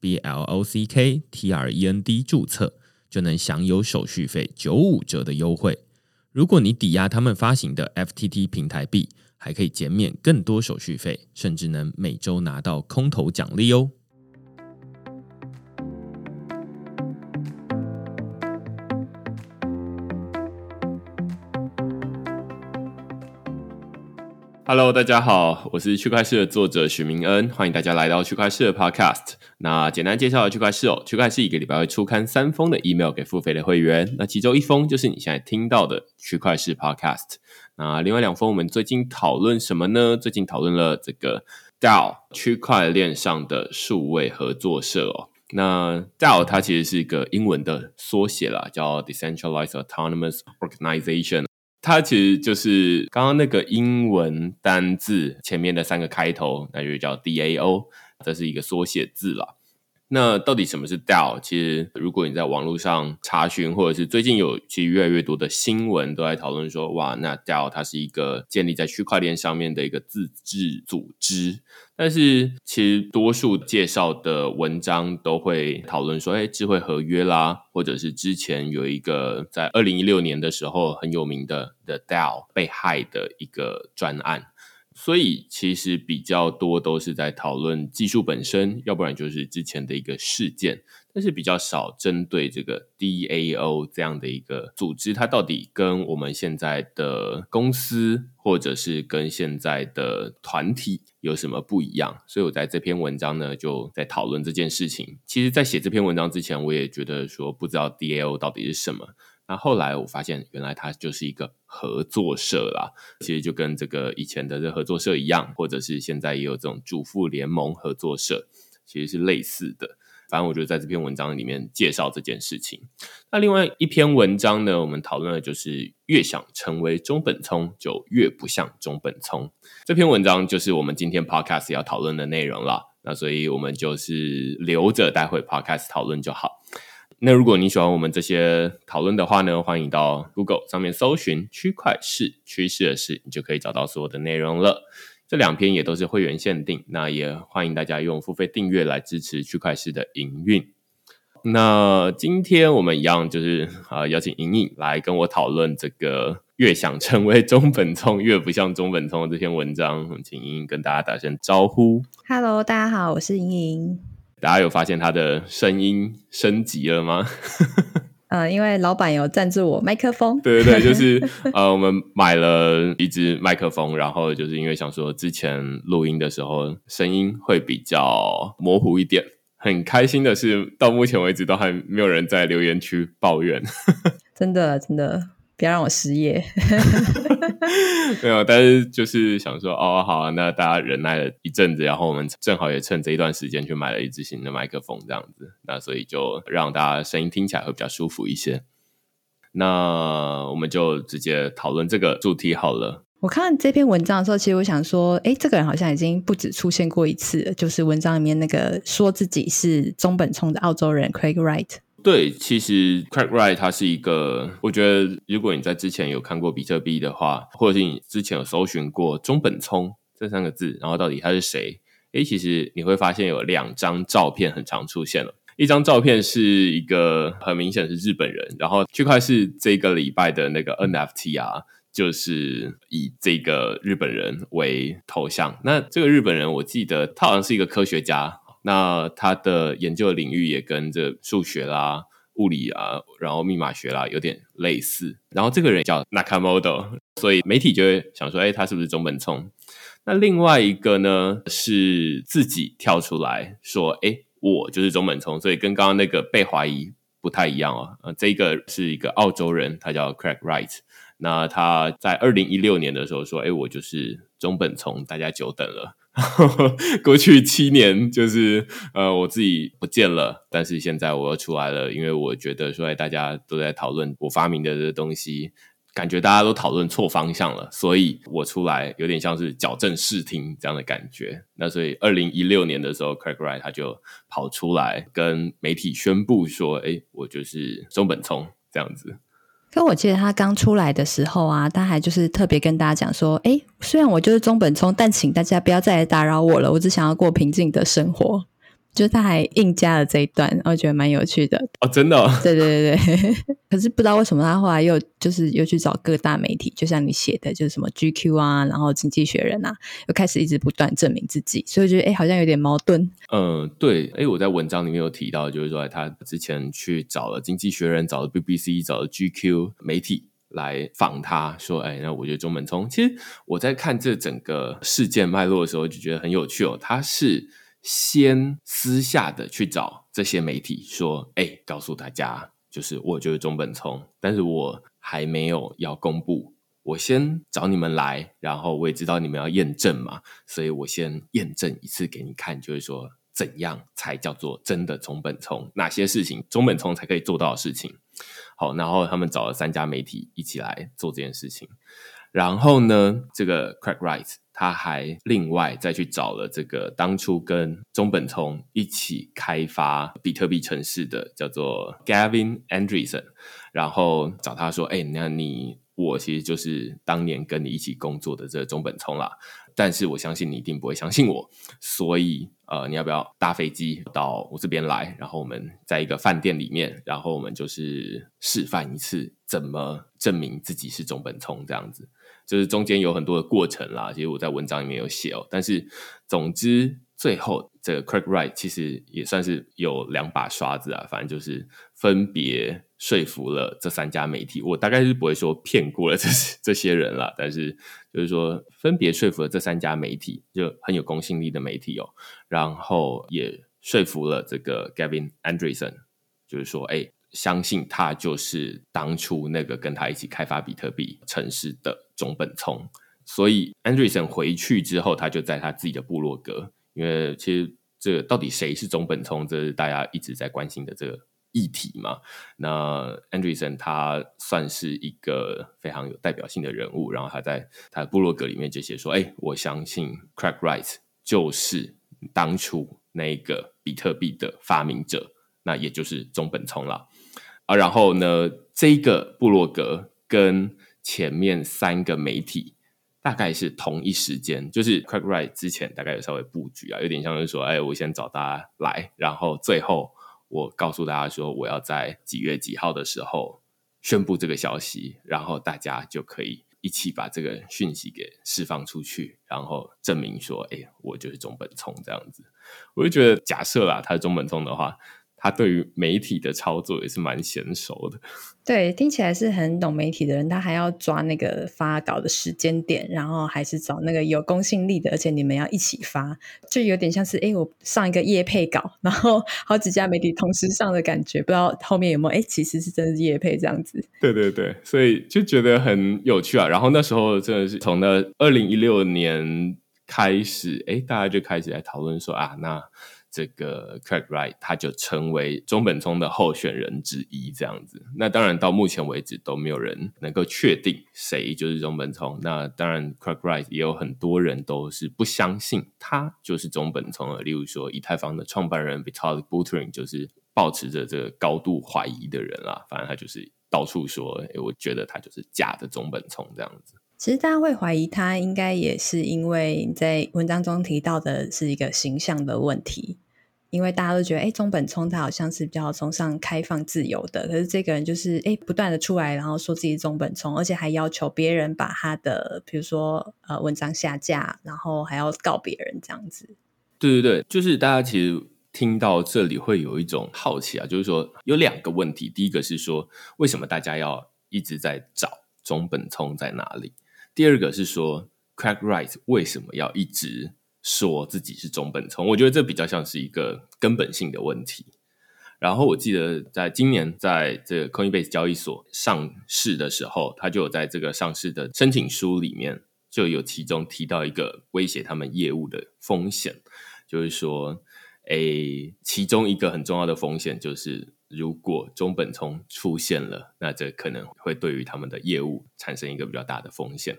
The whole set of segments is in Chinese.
B L O C K T R E N D 注册，就能享有手续费九五折的优惠。如果你抵押他们发行的 FTT 平台币，还可以减免更多手续费，甚至能每周拿到空头奖励哦。Hello，大家好，我是区块市的作者许明恩，欢迎大家来到区块市的 Podcast。那简单介绍区块市哦，区块市一个礼拜会出刊三封的 email 给付费的会员，那其中一封就是你现在听到的区块市 Podcast。那另外两封我们最近讨论什么呢？最近讨论了这个 DAO 区块链上的数位合作社哦。那 DAO 它其实是一个英文的缩写啦，叫 Decentralized Autonomous Organization。它其实就是刚刚那个英文单字前面的三个开头，那就叫 DAO，这是一个缩写字了。那到底什么是 DAO？其实如果你在网络上查询，或者是最近有其实越来越多的新闻都在讨论说，哇，那 DAO 它是一个建立在区块链上面的一个自治组织。但是其实多数介绍的文章都会讨论说，哎，智慧合约啦，或者是之前有一个在二零一六年的时候很有名的的 DAO 被害的一个专案。所以其实比较多都是在讨论技术本身，要不然就是之前的一个事件，但是比较少针对这个 DAO 这样的一个组织，它到底跟我们现在的公司或者是跟现在的团体有什么不一样？所以我在这篇文章呢就在讨论这件事情。其实，在写这篇文章之前，我也觉得说不知道 DAO 到底是什么。那后来我发现，原来它就是一个合作社啦。其实就跟这个以前的这合作社一样，或者是现在也有这种主妇联盟合作社，其实是类似的。反正我觉得在这篇文章里面介绍这件事情。那另外一篇文章呢，我们讨论的就是越想成为中本聪，就越不像中本聪。这篇文章就是我们今天 podcast 要讨论的内容了。那所以我们就是留着待会 podcast 讨论就好。那如果你喜欢我们这些讨论的话呢，欢迎到 Google 上面搜寻“区块市趋势的事”，你就可以找到所有的内容了。这两篇也都是会员限定，那也欢迎大家用付费订阅来支持区块市的营运。那今天我们一样就是啊，邀请莹莹来跟我讨论这个“越想成为中本聪，越不像中本聪”这篇文章，请莹莹跟大家打声招呼。Hello，大家好，我是莹莹。大家有发现他的声音升级了吗？呃，因为老板有赞助我麦克风。对对对，就是 呃，我们买了一支麦克风，然后就是因为想说之前录音的时候声音会比较模糊一点。很开心的是，到目前为止都还没有人在留言区抱怨。真的，真的。不要让我失业。没有，但是就是想说，哦，好，那大家忍耐了一阵子，然后我们正好也趁这一段时间去买了一支新的麦克风，这样子，那所以就让大家声音听起来会比较舒服一些。那我们就直接讨论这个主题好了。我看这篇文章的时候，其实我想说，哎，这个人好像已经不止出现过一次，就是文章里面那个说自己是中本聪的澳洲人 Craig Wright。对，其实 Craig Wright 他是一个，我觉得如果你在之前有看过比特币的话，或者是你之前有搜寻过中本聪这三个字，然后到底他是谁？诶，其实你会发现有两张照片很常出现了。一张照片是一个很明显是日本人，然后区块是这个礼拜的那个 NFT 啊，就是以这个日本人为头像。那这个日本人，我记得他好像是一个科学家。那他的研究领域也跟这数学啦、物理啊，然后密码学啦有点类似。然后这个人叫 Nakamoto，所以媒体就会想说，哎，他是不是中本聪？那另外一个呢，是自己跳出来说，哎，我就是中本聪，所以跟刚刚那个被怀疑不太一样哦。呃，这个是一个澳洲人，他叫 Craig Wright。那他在二零一六年的时候说，哎，我就是中本聪，大家久等了。过去七年就是呃我自己不见了，但是现在我又出来了，因为我觉得说大家都在讨论我发明的这东西。感觉大家都讨论错方向了，所以我出来有点像是矫正视听这样的感觉。那所以二零一六年的时候，Craig Wright 他就跑出来跟媒体宣布说：“哎，我就是中本聪这样子。”可我记得他刚出来的时候啊，他还就是特别跟大家讲说：“哎，虽然我就是中本聪，但请大家不要再来打扰我了，我只想要过平静的生活。”就他还硬加了这一段，我觉得蛮有趣的哦，真的，对对对对。可是不知道为什么他后来又就是又去找各大媒体，就像你写的，就是什么 GQ 啊，然后经济学人啊，又开始一直不断证明自己，所以觉得哎，好像有点矛盾。嗯，对，哎，我在文章里面有提到，就是说他之前去找了经济学人，找了 BBC，找了 GQ 媒体来访他，说，哎，那我觉得中本聪，其实我在看这整个事件脉络的时候，就觉得很有趣哦，他是。先私下的去找这些媒体说：“哎，告诉大家，就是我就是中本聪，但是我还没有要公布。我先找你们来，然后我也知道你们要验证嘛，所以我先验证一次给你看，就是说怎样才叫做真的中本聪，哪些事情中本聪才可以做到的事情。好，然后他们找了三家媒体一起来做这件事情。然后呢，这个 Craig Wright。”他还另外再去找了这个当初跟中本聪一起开发比特币城市的叫做 Gavin Andresen，然后找他说：“哎，那你我其实就是当年跟你一起工作的这个中本聪啦，但是我相信你一定不会相信我，所以呃，你要不要搭飞机到我这边来？然后我们在一个饭店里面，然后我们就是示范一次怎么证明自己是中本聪这样子。”就是中间有很多的过程啦，其实我在文章里面有写哦。但是总之，最后这个 Craig Wright 其实也算是有两把刷子啊，反正就是分别说服了这三家媒体。我大概是不会说骗过了这这些人了，但是就是说分别说服了这三家媒体，就很有公信力的媒体哦。然后也说服了这个 Gavin Andresen，就是说，哎。相信他就是当初那个跟他一起开发比特币城市的中本聪，所以 Andreessen 回去之后，他就在他自己的部落格，因为其实这到底谁是中本聪，这是大家一直在关心的这个议题嘛。那 Andreessen 他算是一个非常有代表性的人物，然后他在他的部落格里面就写说：“哎，我相信 Craig Wright 就是当初那个比特币的发明者，那也就是中本聪了。”啊，然后呢，这个部落格跟前面三个媒体大概是同一时间，就是 Craig Wright 之前大概有稍微布局啊，有点像是说，哎，我先找大家来，然后最后我告诉大家说，我要在几月几号的时候宣布这个消息，然后大家就可以一起把这个讯息给释放出去，然后证明说，哎，我就是中本聪这样子。我就觉得，假设啦，他是中本聪的话。他对于媒体的操作也是蛮娴熟的，对，听起来是很懂媒体的人。他还要抓那个发稿的时间点，然后还是找那个有公信力的，而且你们要一起发，就有点像是哎，我上一个叶配稿，然后好几家媒体同时上的感觉，不知道后面有没有哎，其实是真的是叶配这样子。对对对，所以就觉得很有趣啊。然后那时候真的是从那二零一六年开始，哎，大家就开始来讨论说啊，那。这个 Craig Wright 他就成为中本聪的候选人之一，这样子。那当然到目前为止都没有人能够确定谁就是中本聪。那当然 Craig Wright 也有很多人都是不相信他就是中本聪的。例如说以太坊的创办人 Vitalik Buterin 就是保持着这个高度怀疑的人啦。反正他就是到处说，我觉得他就是假的中本聪这样子。其实大家会怀疑他，应该也是因为在文章中提到的是一个形象的问题。因为大家都觉得，哎，中本聪他好像是比较崇尚开放自由的，可是这个人就是，哎，不断的出来，然后说自己中本聪，而且还要求别人把他的，比如说呃文章下架，然后还要告别人这样子。对对对，就是大家其实听到这里会有一种好奇啊，就是说有两个问题，第一个是说为什么大家要一直在找中本聪在哪里？第二个是说 Craig Wright 为什么要一直？说自己是中本聪，我觉得这比较像是一个根本性的问题。然后我记得在今年在这个 Coinbase 交易所上市的时候，他就有在这个上市的申请书里面就有其中提到一个威胁他们业务的风险，就是说，诶，其中一个很重要的风险就是，如果中本聪出现了，那这可能会对于他们的业务产生一个比较大的风险。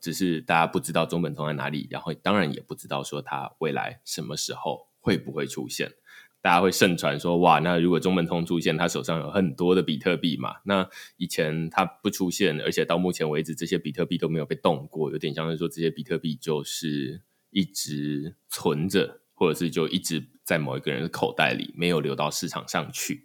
只是大家不知道中本聪在哪里，然后当然也不知道说他未来什么时候会不会出现。大家会盛传说，哇，那如果中本聪出现，他手上有很多的比特币嘛？那以前他不出现，而且到目前为止，这些比特币都没有被动过，有点像是说，这些比特币就是一直存着。或者是就一直在某一个人的口袋里，没有流到市场上去。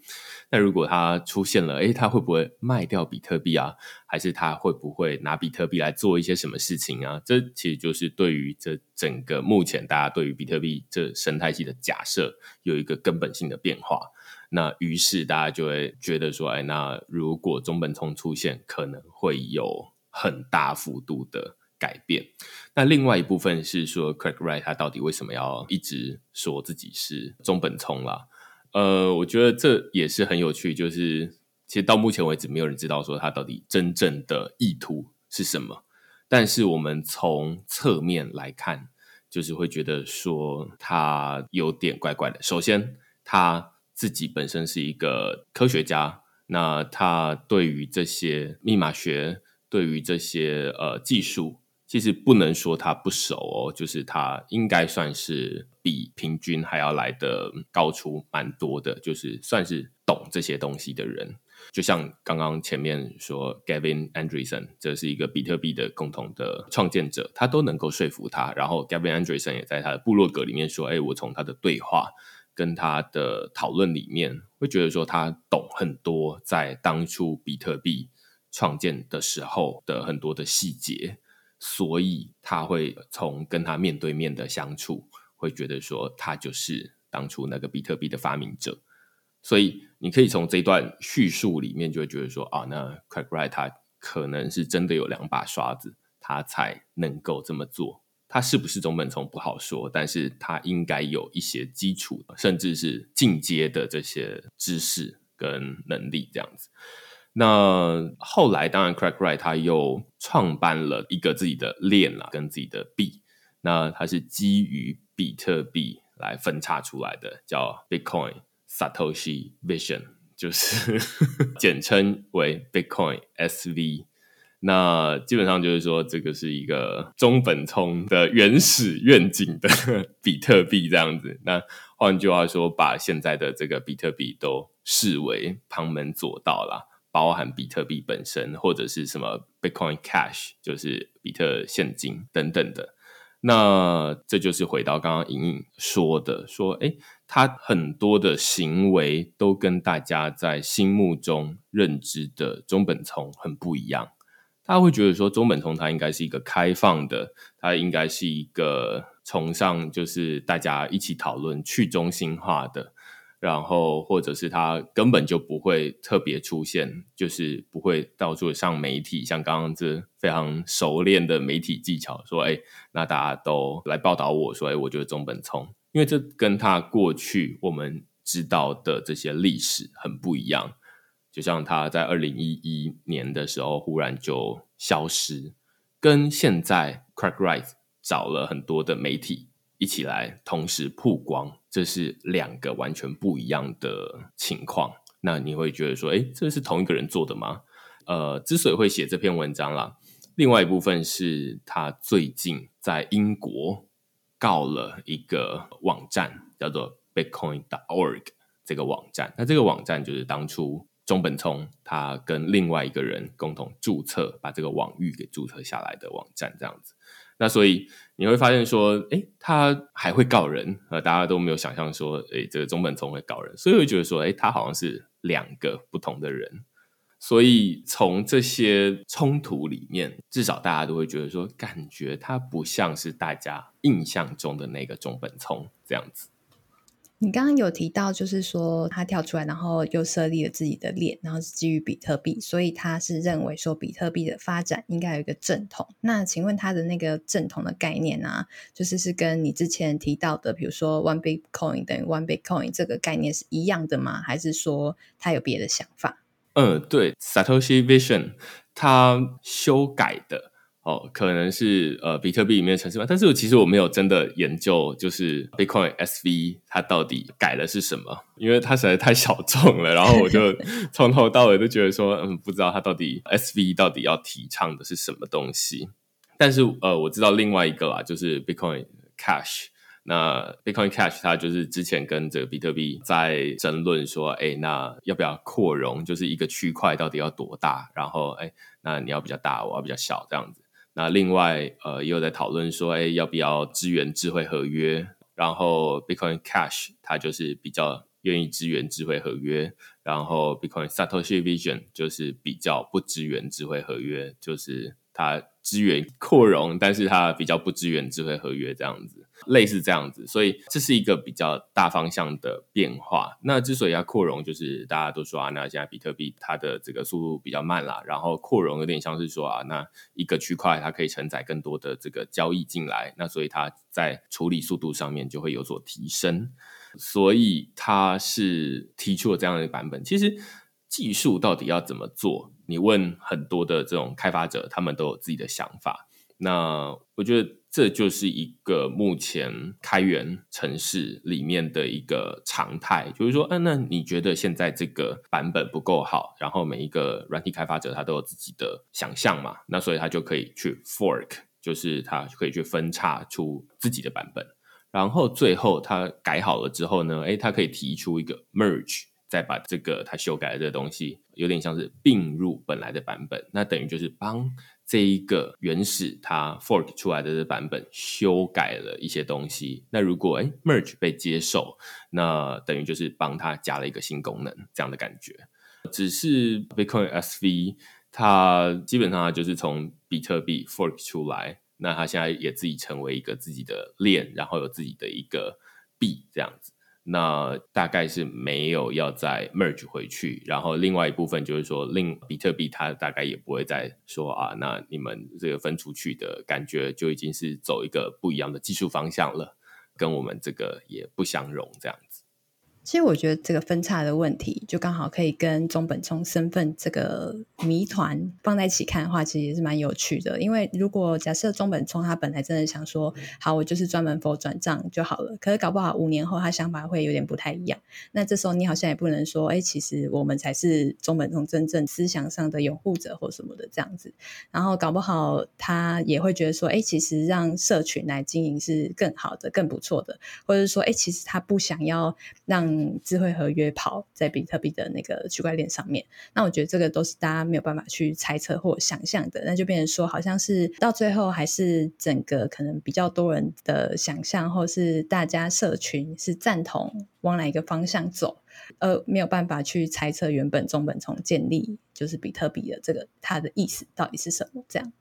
那如果它出现了，诶，他会不会卖掉比特币啊？还是他会不会拿比特币来做一些什么事情啊？这其实就是对于这整个目前大家对于比特币这生态系的假设有一个根本性的变化。那于是大家就会觉得说，哎，那如果中本聪出现，可能会有很大幅度的。改变。那另外一部分是说，Craig Wright 他到底为什么要一直说自己是中本聪啦？呃，我觉得这也是很有趣。就是其实到目前为止，没有人知道说他到底真正的意图是什么。但是我们从侧面来看，就是会觉得说他有点怪怪的。首先，他自己本身是一个科学家，那他对于这些密码学，对于这些呃技术。其实不能说他不熟哦，就是他应该算是比平均还要来的高出蛮多的，就是算是懂这些东西的人。就像刚刚前面说，Gavin Andresen 这是一个比特币的共同的创建者，他都能够说服他。然后 Gavin Andresen 也在他的部落格里面说：“哎，我从他的对话跟他的讨论里面，会觉得说他懂很多，在当初比特币创建的时候的很多的细节。”所以他会从跟他面对面的相处，会觉得说他就是当初那个比特币的发明者。所以你可以从这段叙述里面就会觉得说啊，那 Craig Wright 他可能是真的有两把刷子，他才能够这么做。他是不是中本聪不好说，但是他应该有一些基础，甚至是进阶的这些知识跟能力这样子。那后来，当然，Craig Wright 他又创办了一个自己的链啦，跟自己的币。那它是基于比特币来分叉出来的，叫 Bitcoin Satoshi Vision，就是 简称为 Bitcoin SV。那基本上就是说，这个是一个中本聪的原始愿景的 比特币这样子。那换句话说，把现在的这个比特币都视为旁门左道啦。包含比特币本身，或者是什么 Bitcoin Cash，就是比特现金等等的。那这就是回到刚刚莹莹说的，说诶，他很多的行为都跟大家在心目中认知的中本聪很不一样。他会觉得说，中本聪他应该是一个开放的，他应该是一个崇尚就是大家一起讨论去中心化的。然后，或者是他根本就不会特别出现，就是不会到处上媒体，像刚刚这非常熟练的媒体技巧，说：“哎，那大家都来报道我说，哎，我觉得中本聪，因为这跟他过去我们知道的这些历史很不一样。就像他在二零一一年的时候忽然就消失，跟现在 Craig Wright 找了很多的媒体。”一起来同时曝光，这是两个完全不一样的情况。那你会觉得说，哎，这是同一个人做的吗？呃，之所以会写这篇文章啦，另外一部分是他最近在英国告了一个网站，叫做 Bitcoin.org 这个网站。那这个网站就是当初中本聪他跟另外一个人共同注册，把这个网域给注册下来的网站，这样子。那所以你会发现说，哎，他还会告人，呃，大家都没有想象说，哎，这个中本聪会告人，所以会觉得说，哎，他好像是两个不同的人。所以从这些冲突里面，至少大家都会觉得说，感觉他不像是大家印象中的那个中本聪这样子。你刚刚有提到，就是说他跳出来，然后又设立了自己的链，然后是基于比特币，所以他是认为说比特币的发展应该有一个正统。那请问他的那个正统的概念啊，就是是跟你之前提到的，比如说 One Bitcoin 等于 One Bitcoin 这个概念是一样的吗？还是说他有别的想法？嗯，对，Satoshi Vision 他修改的哦，可能是呃比特币里面的城市码，但是其实我没有真的研究，就是 Bitcoin SV 它到底改了是什么，因为它实在太小众了。然后我就 从头到尾都觉得说，嗯，不知道它到底 SV 到底要提倡的是什么东西。但是呃，我知道另外一个啦，就是 Bitcoin Cash。那 Bitcoin Cash 它就是之前跟这个比特币在争论说，哎，那要不要扩容？就是一个区块到底要多大？然后，哎，那你要比较大，我要比较小，这样子。那另外，呃，也有在讨论说，哎，要不要支援智慧合约？然后，Bitcoin Cash 它就是比较愿意支援智慧合约，然后 Bitcoin Satoshi Vision 就是比较不支援智慧合约，就是它支援扩容，但是它比较不支援智慧合约这样子。类似这样子，所以这是一个比较大方向的变化。那之所以要扩容，就是大家都说啊，那现在比特币它的这个速度比较慢啦，然后扩容有点像是说啊，那一个区块它可以承载更多的这个交易进来，那所以它在处理速度上面就会有所提升。所以它是提出了这样的一个版本。其实技术到底要怎么做？你问很多的这种开发者，他们都有自己的想法。那我觉得。这就是一个目前开源城市里面的一个常态，就是说，嗯，那你觉得现在这个版本不够好，然后每一个软体开发者他都有自己的想象嘛，那所以他就可以去 fork，就是他可以去分叉出自己的版本，然后最后他改好了之后呢，诶，他可以提出一个 merge，再把这个他修改的这个东西，有点像是并入本来的版本，那等于就是帮。这一个原始它 fork 出来的这版本修改了一些东西，那如果哎 merge 被接受，那等于就是帮他加了一个新功能，这样的感觉。只是 Bitcoin SV 它基本上就是从比特币 fork 出来，那它现在也自己成为一个自己的链，然后有自己的一个币这样子。那大概是没有要再 merge 回去，然后另外一部分就是说，另比特币它大概也不会再说啊，那你们这个分出去的感觉就已经是走一个不一样的技术方向了，跟我们这个也不相容这样子。其实我觉得这个分叉的问题，就刚好可以跟中本聪身份这个谜团放在一起看的话，其实也是蛮有趣的。因为如果假设中本聪他本来真的想说，好，我就是专门 for 转账就好了，可是搞不好五年后他想法会有点不太一样。那这时候你好像也不能说，哎，其实我们才是中本聪真正思想上的拥护者或什么的这样子。然后搞不好他也会觉得说，哎，其实让社群来经营是更好的、更不错的，或者说，哎，其实他不想要让智慧合约跑在比特币的那个区块链上面，那我觉得这个都是大家没有办法去猜测或想象的，那就变成说，好像是到最后还是整个可能比较多人的想象，或是大家社群是赞同往哪一个方向走，呃，没有办法去猜测原本中本从建立就是比特币的这个它的意思到底是什么，这样。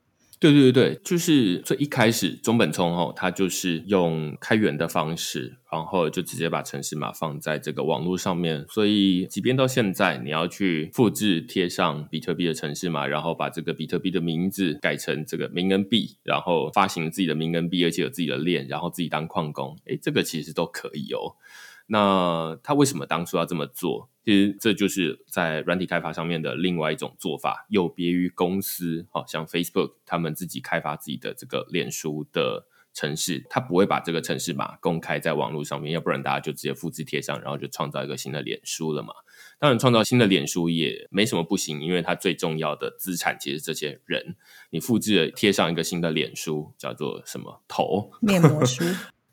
对对对，就是最一开始中本聪哦，他就是用开源的方式，然后就直接把城市码放在这个网络上面，所以即便到现在，你要去复制贴上比特币的城市码，然后把这个比特币的名字改成这个明恩币，然后发行自己的明恩币，而且有自己的链，然后自己当矿工，诶，这个其实都可以哦。那他为什么当初要这么做？其实这就是在软体开发上面的另外一种做法，有别于公司，好像 Facebook 他们自己开发自己的这个脸书的城市，他不会把这个城市码公开在网络上面，要不然大家就直接复制贴上，然后就创造一个新的脸书了嘛。当然，创造新的脸书也没什么不行，因为它最重要的资产其实这些人，你复制贴上一个新的脸书，叫做什么头面膜书。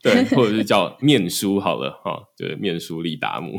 对，或者是叫面书好了哈，对，面书利达姆。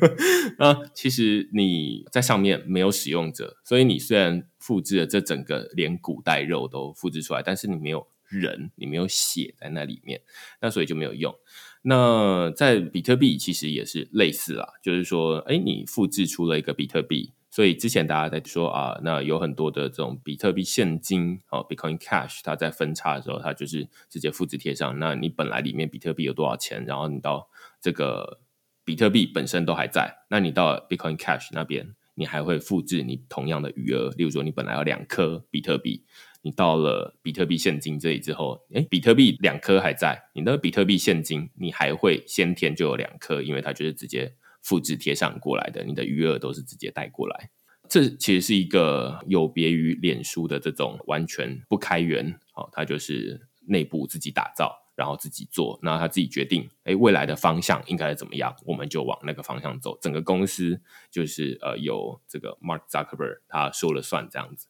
那其实你在上面没有使用者，所以你虽然复制了这整个连骨带肉都复制出来，但是你没有人，你没有血在那里面，那所以就没有用。那在比特币其实也是类似啦，就是说，哎，你复制出了一个比特币。所以之前大家在说啊，那有很多的这种比特币现金哦，Bitcoin Cash，它在分叉的时候，它就是直接复制贴上。那你本来里面比特币有多少钱，然后你到这个比特币本身都还在，那你到 Bitcoin Cash 那边，你还会复制你同样的余额。例如说，你本来有两颗比特币，你到了比特币现金这里之后，诶，比特币两颗还在，你的比特币现金你还会先天就有两颗，因为它就是直接。复制贴上过来的，你的余额都是直接带过来。这其实是一个有别于脸书的这种完全不开源，哦，它就是内部自己打造。然后自己做，那他自己决定，哎，未来的方向应该怎么样，我们就往那个方向走。整个公司就是呃，由这个 Mark Zuckerberg 他说了算这样子。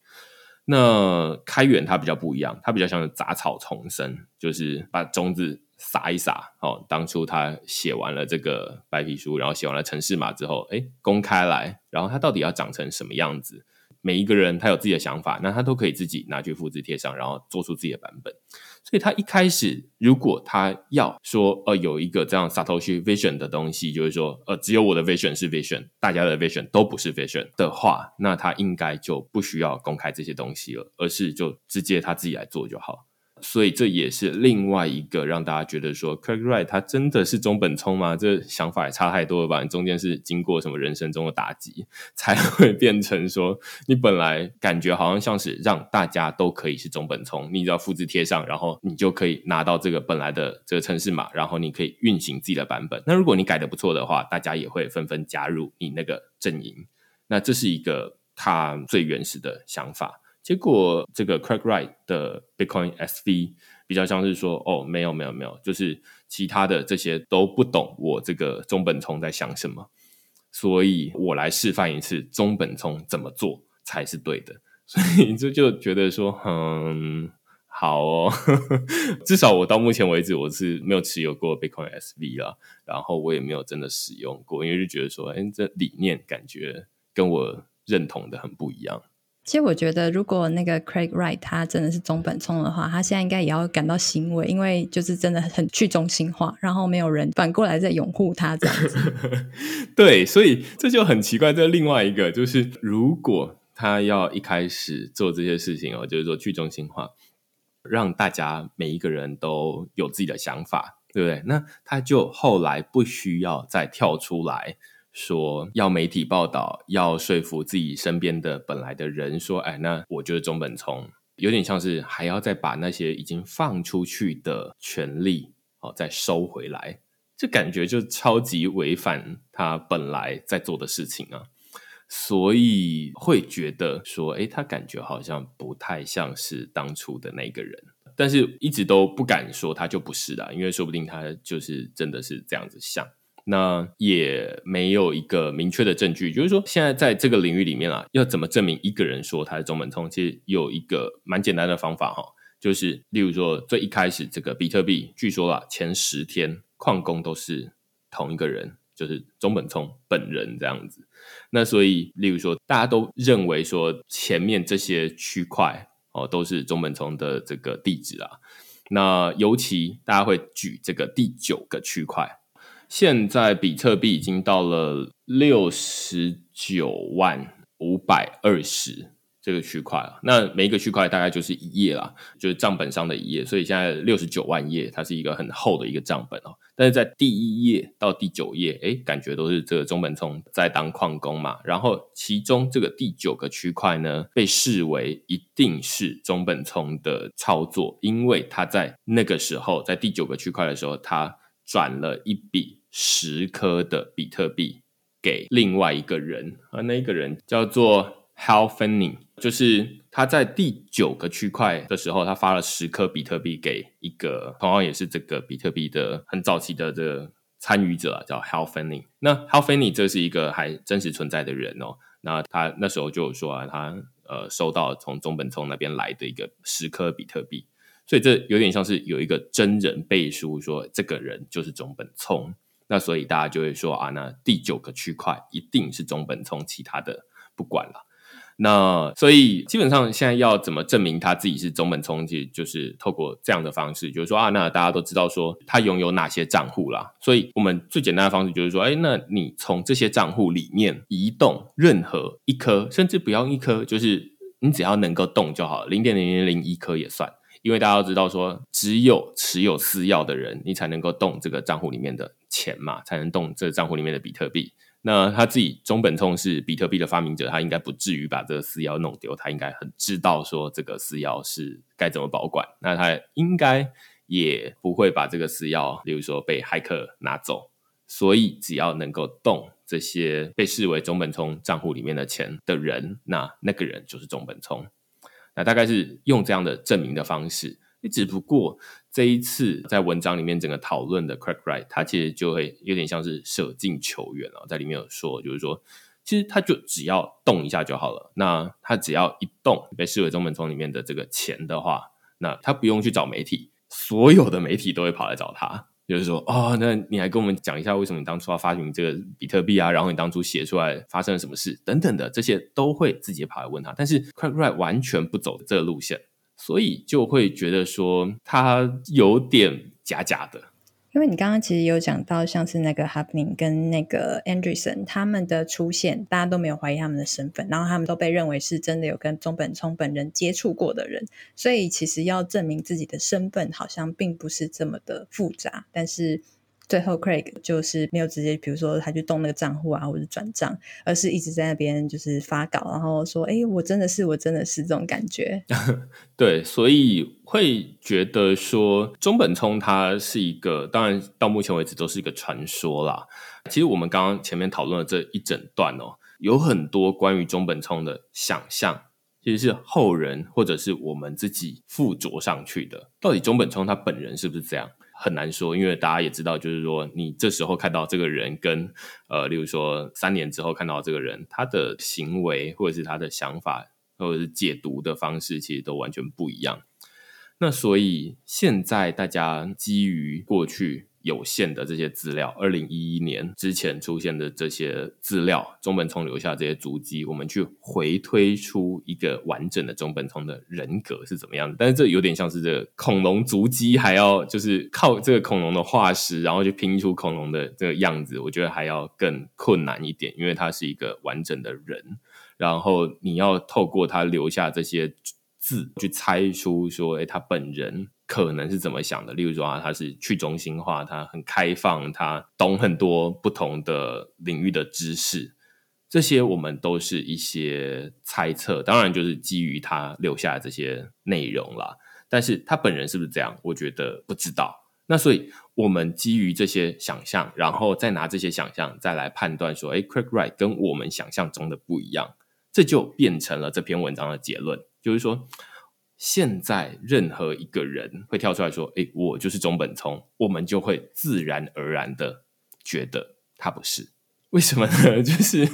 那开源它比较不一样，它比较像杂草丛生，就是把种子撒一撒。哦，当初他写完了这个白皮书，然后写完了城市码之后，哎，公开来，然后他到底要长成什么样子？每一个人他有自己的想法，那他都可以自己拿去复制贴上，然后做出自己的版本。所以他一开始如果他要说，呃，有一个这样 Satoshi Vision 的东西，就是说，呃，只有我的 Vision 是 Vision，大家的 Vision 都不是 Vision 的话，那他应该就不需要公开这些东西了，而是就直接他自己来做就好。所以这也是另外一个让大家觉得说，Craig Wright 他真的是中本聪吗？这想法也差太多了吧？中间是经过什么人生中的打击，才会变成说，你本来感觉好像像是让大家都可以是中本聪，你只要复制贴上，然后你就可以拿到这个本来的这个城市码，然后你可以运行自己的版本。那如果你改的不错的话，大家也会纷纷加入你那个阵营。那这是一个他最原始的想法。结果这个 Craig Wright 的 Bitcoin SV 比较像是说，哦，没有没有没有，就是其他的这些都不懂我这个中本聪在想什么，所以我来示范一次中本聪怎么做才是对的。所以这就觉得说，嗯，好哦，至少我到目前为止我是没有持有过 Bitcoin SV 啊，然后我也没有真的使用过，因为就觉得说，哎，这理念感觉跟我认同的很不一样。其实我觉得，如果那个 Craig Wright 他真的是中本聪的话，他现在应该也要感到欣慰，因为就是真的很去中心化，然后没有人反过来在拥护他这样子。对，所以这就很奇怪。这另外一个就是，如果他要一开始做这些事情哦，就是说去中心化，让大家每一个人都有自己的想法，对不对？那他就后来不需要再跳出来。说要媒体报道，要说服自己身边的本来的人说，哎，那我觉得中本聪。有点像是还要再把那些已经放出去的权利哦再收回来，这感觉就超级违反他本来在做的事情啊，所以会觉得说，哎，他感觉好像不太像是当初的那个人，但是一直都不敢说他就不是啦，因为说不定他就是真的是这样子想。那也没有一个明确的证据，就是说现在在这个领域里面啊，要怎么证明一个人说他是中本聪？其实有一个蛮简单的方法哈，就是例如说最一开始这个比特币，据说啊前十天矿工都是同一个人，就是中本聪本人这样子。那所以例如说大家都认为说前面这些区块哦都是中本聪的这个地址啊，那尤其大家会举这个第九个区块。现在比特币已经到了六十九万五百二十这个区块了，那每一个区块大概就是一页啦，就是账本上的一页，所以现在六十九万页，它是一个很厚的一个账本哦。但是在第一页到第九页，哎，感觉都是这个中本聪在当矿工嘛。然后其中这个第九个区块呢，被视为一定是中本聪的操作，因为他在那个时候，在第九个区块的时候，他。转了一笔十颗的比特币给另外一个人，而那个人叫做 Hal Finney，就是他在第九个区块的时候，他发了十颗比特币给一个同样也是这个比特币的很早期的这个参与者，叫 Hal Finney。那 Hal Finney 这是一个还真实存在的人哦。那他那时候就说啊，他呃收到从中本聪那边来的一个十颗比特币。所以这有点像是有一个真人背书，说这个人就是中本聪，那所以大家就会说啊，那第九个区块一定是中本聪，其他的不管了。那所以基本上现在要怎么证明他自己是中本聪，其实就是透过这样的方式，就是说啊，那大家都知道说他拥有哪些账户啦。所以我们最简单的方式就是说，哎，那你从这些账户里面移动任何一颗，甚至不要一颗，就是你只要能够动就好，零点零零零一颗也算。因为大家都知道，说只有持有私钥的人，你才能够动这个账户里面的钱嘛，才能动这账户里面的比特币。那他自己中本聪是比特币的发明者，他应该不至于把这个私钥弄丢，他应该很知道说这个私钥是该怎么保管。那他应该也不会把这个私钥，比如说被骇客拿走。所以只要能够动这些被视为中本聪账户里面的钱的人，那那个人就是中本聪。那大概是用这样的证明的方式。只不过这一次在文章里面整个讨论的 Craig Wright，他其实就会有点像是舍近求远了，在里面有说，就是说，其实他就只要动一下就好了。那他只要一动，被视为中本聪里面的这个钱的话，那他不用去找媒体，所有的媒体都会跑来找他。就是说，哦，那你还跟我们讲一下，为什么你当初要发行这个比特币啊？然后你当初写出来发生了什么事等等的，这些都会自己跑来问他。但是 Craig Wright 完全不走这个路线。所以就会觉得说他有点假假的，因为你刚刚其实有讲到，像是那个 Happening 跟那个 Anderson 他们的出现，大家都没有怀疑他们的身份，然后他们都被认为是真的有跟中本聪本人接触过的人，所以其实要证明自己的身份，好像并不是这么的复杂，但是。最后，Craig 就是没有直接，比如说他去动那个账户啊，或者转账，而是一直在那边就是发稿，然后说：“哎，我真的是，我真的是这种感觉。”对，所以会觉得说中本聪他是一个，当然到目前为止都是一个传说啦。其实我们刚刚前面讨论的这一整段哦，有很多关于中本聪的想象，其实是后人或者是我们自己附着上去的。到底中本聪他本人是不是这样？很难说，因为大家也知道，就是说你这时候看到这个人，跟呃，例如说三年之后看到这个人，他的行为或者是他的想法，或者是解读的方式，其实都完全不一样。那所以现在大家基于过去。有限的这些资料，二零一一年之前出现的这些资料，中本聪留下这些足迹，我们去回推出一个完整的中本聪的人格是怎么样的？但是这有点像是这个恐龙足迹，还要就是靠这个恐龙的化石，然后去拼出恐龙的这个样子，我觉得还要更困难一点，因为它是一个完整的人，然后你要透过他留下这些字去猜出说，哎，他本人。可能是怎么想的？例如说啊，他是去中心化，他很开放，他懂很多不同的领域的知识，这些我们都是一些猜测，当然就是基于他留下这些内容啦。但是他本人是不是这样？我觉得不知道。那所以我们基于这些想象，然后再拿这些想象再来判断说，哎，Craig Wright 跟我们想象中的不一样，这就变成了这篇文章的结论，就是说。现在任何一个人会跳出来说：“哎，我就是中本聪。”我们就会自然而然的觉得他不是。为什么呢？就是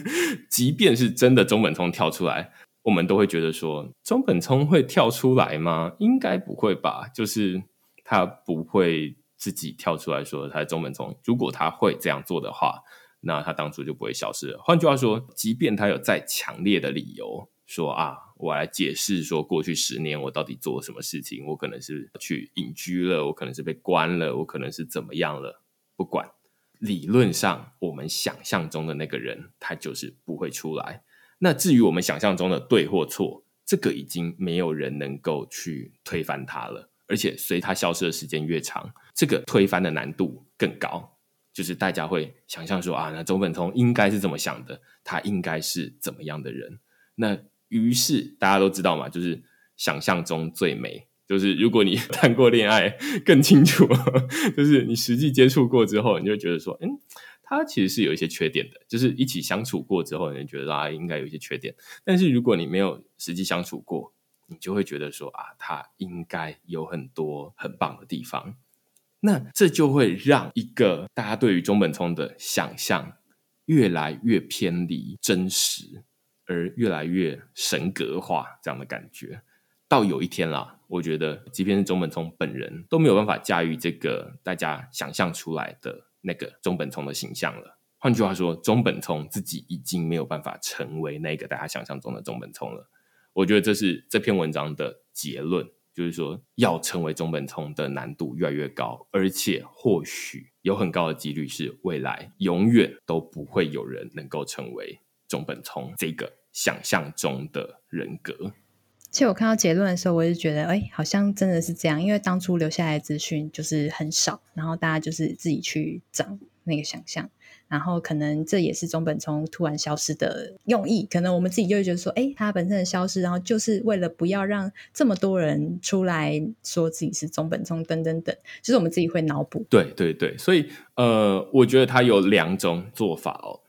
即便是真的中本聪跳出来，我们都会觉得说：“中本聪会跳出来吗？应该不会吧。”就是他不会自己跳出来说他是中本聪。如果他会这样做的话，那他当初就不会消失了。换句话说，即便他有再强烈的理由说啊。我来解释说，过去十年我到底做了什么事情？我可能是去隐居了，我可能是被关了，我可能是怎么样了？不管，理论上我们想象中的那个人，他就是不会出来。那至于我们想象中的对或错，这个已经没有人能够去推翻它了。而且随他消失的时间越长，这个推翻的难度更高。就是大家会想象说啊，那周本聪应该是这么想的，他应该是怎么样的人？那。于是大家都知道嘛，就是想象中最美。就是如果你 谈过恋爱，更清楚，就是你实际接触过之后，你就觉得说，嗯，他其实是有一些缺点的。就是一起相处过之后，你就觉得啊，应该有一些缺点。但是如果你没有实际相处过，你就会觉得说啊，他应该有很多很棒的地方。那这就会让一个大家对于中本聪的想象越来越偏离真实。而越来越神格化这样的感觉，到有一天啦，我觉得即便是中本聪本人都没有办法驾驭这个大家想象出来的那个中本聪的形象了。换句话说，中本聪自己已经没有办法成为那个大家想象中的中本聪了。我觉得这是这篇文章的结论，就是说要成为中本聪的难度越来越高，而且或许有很高的几率是未来永远都不会有人能够成为。中本聪这个想象中的人格，其实我看到结论的时候，我就觉得，哎，好像真的是这样。因为当初留下来的资讯就是很少，然后大家就是自己去找那个想象，然后可能这也是中本聪突然消失的用意。可能我们自己就会觉得说，哎，他本身的消失，然后就是为了不要让这么多人出来说自己是中本聪，等等等，就是我们自己会脑补。对对对，所以呃，我觉得他有两种做法哦。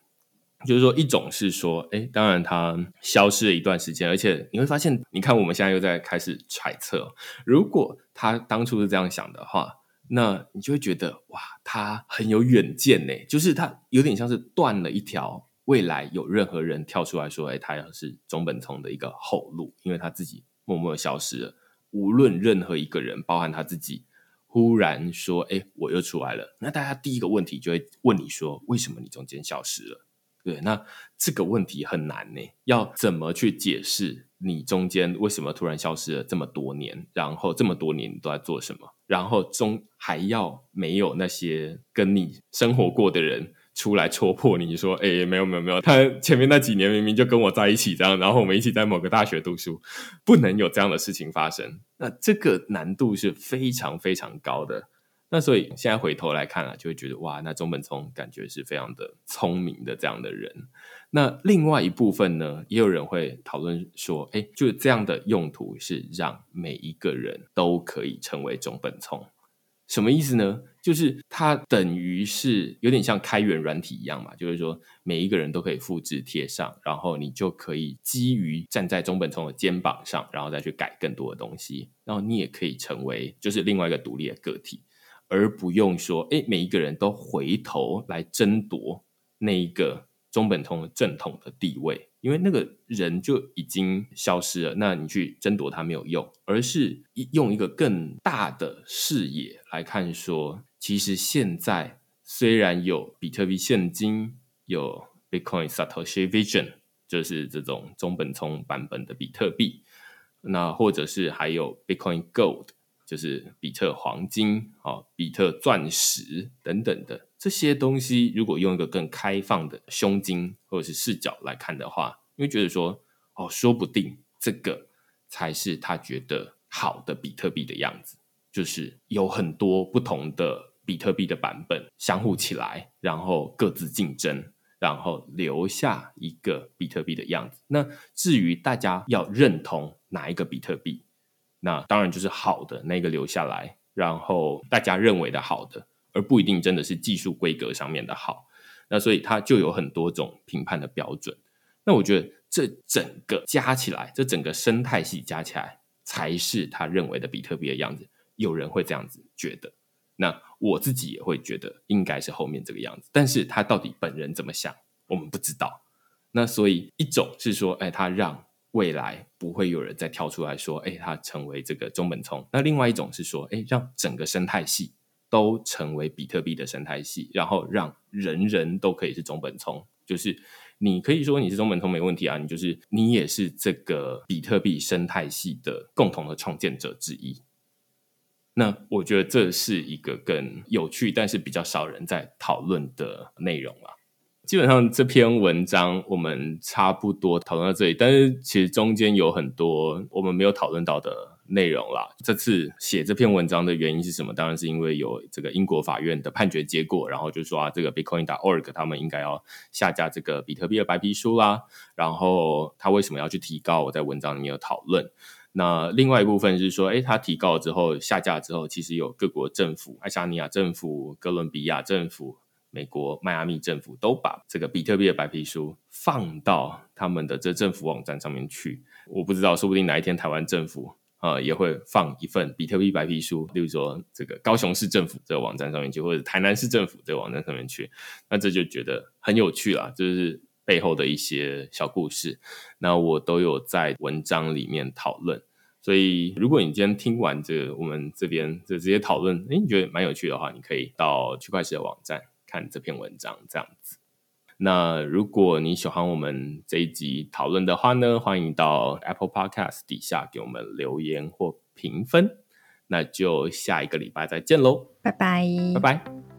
就是说，一种是说，哎，当然它消失了一段时间，而且你会发现，你看我们现在又在开始揣测，如果他当初是这样想的话，那你就会觉得，哇，他很有远见呢。就是他有点像是断了一条未来有任何人跳出来说，哎，他要是中本聪的一个后路，因为他自己默默消失了。无论任何一个人，包含他自己，忽然说，哎，我又出来了，那大家第一个问题就会问你说，为什么你中间消失了？对，那这个问题很难呢，要怎么去解释你中间为什么突然消失了这么多年？然后这么多年都在做什么？然后中还要没有那些跟你生活过的人出来戳破你说，哎，没有没有没有，他前面那几年明明就跟我在一起这样，然后我们一起在某个大学读书，不能有这样的事情发生。那这个难度是非常非常高的。那所以现在回头来看啊，就会觉得哇，那中本聪感觉是非常的聪明的这样的人。那另外一部分呢，也有人会讨论说，哎，就这样的用途是让每一个人都可以成为中本聪，什么意思呢？就是它等于是有点像开源软体一样嘛，就是说每一个人都可以复制贴上，然后你就可以基于站在中本聪的肩膀上，然后再去改更多的东西，然后你也可以成为就是另外一个独立的个体。而不用说，哎，每一个人都回头来争夺那一个中本通正统的地位，因为那个人就已经消失了。那你去争夺他没有用，而是用一个更大的视野来看，说其实现在虽然有比特币现金，有 Bitcoin Satoshi Vision，就是这种中本聪版本的比特币，那或者是还有 Bitcoin Gold。就是比特黄金、哦，比特钻石等等的这些东西，如果用一个更开放的胸襟或者是视角来看的话，你会觉得说，哦，说不定这个才是他觉得好的比特币的样子，就是有很多不同的比特币的版本相互起来，然后各自竞争，然后留下一个比特币的样子。那至于大家要认同哪一个比特币？那当然就是好的那个留下来，然后大家认为的好的，而不一定真的是技术规格上面的好。那所以它就有很多种评判的标准。那我觉得这整个加起来，这整个生态系加起来，才是他认为的比特币的样子。有人会这样子觉得，那我自己也会觉得应该是后面这个样子。但是他到底本人怎么想，我们不知道。那所以一种是说，哎，他让。未来不会有人再跳出来说：“哎，他成为这个中本聪。”那另外一种是说：“哎，让整个生态系都成为比特币的生态系，然后让人人都可以是中本聪。就是你可以说你是中本聪没问题啊，你就是你也是这个比特币生态系的共同的创建者之一。那我觉得这是一个更有趣，但是比较少人在讨论的内容啊。基本上这篇文章我们差不多讨论到这里，但是其实中间有很多我们没有讨论到的内容啦。这次写这篇文章的原因是什么？当然是因为有这个英国法院的判决结果，然后就说啊，这个 Bitcoin.org 他们应该要下架这个比特币的白皮书啦。然后他为什么要去提高？我在文章里面有讨论。那另外一部分是说，哎，他提告之后下架之后，其实有各国政府，爱沙尼亚政府、哥伦比亚政府。美国迈阿密政府都把这个比特币的白皮书放到他们的这政府网站上面去。我不知道，说不定哪一天台湾政府啊也会放一份比特币白皮书，例如说这个高雄市政府这个网站上面去，或者台南市政府这个网站上面去。那这就觉得很有趣啦，就是背后的一些小故事。那我都有在文章里面讨论。所以，如果你今天听完这我们这边就直接讨论，哎，你觉得蛮有趣的话，你可以到区块链的网站。看这篇文章这样子，那如果你喜欢我们这一集讨论的话呢，欢迎到 Apple Podcast 底下给我们留言或评分。那就下一个礼拜再见喽，拜拜，拜拜。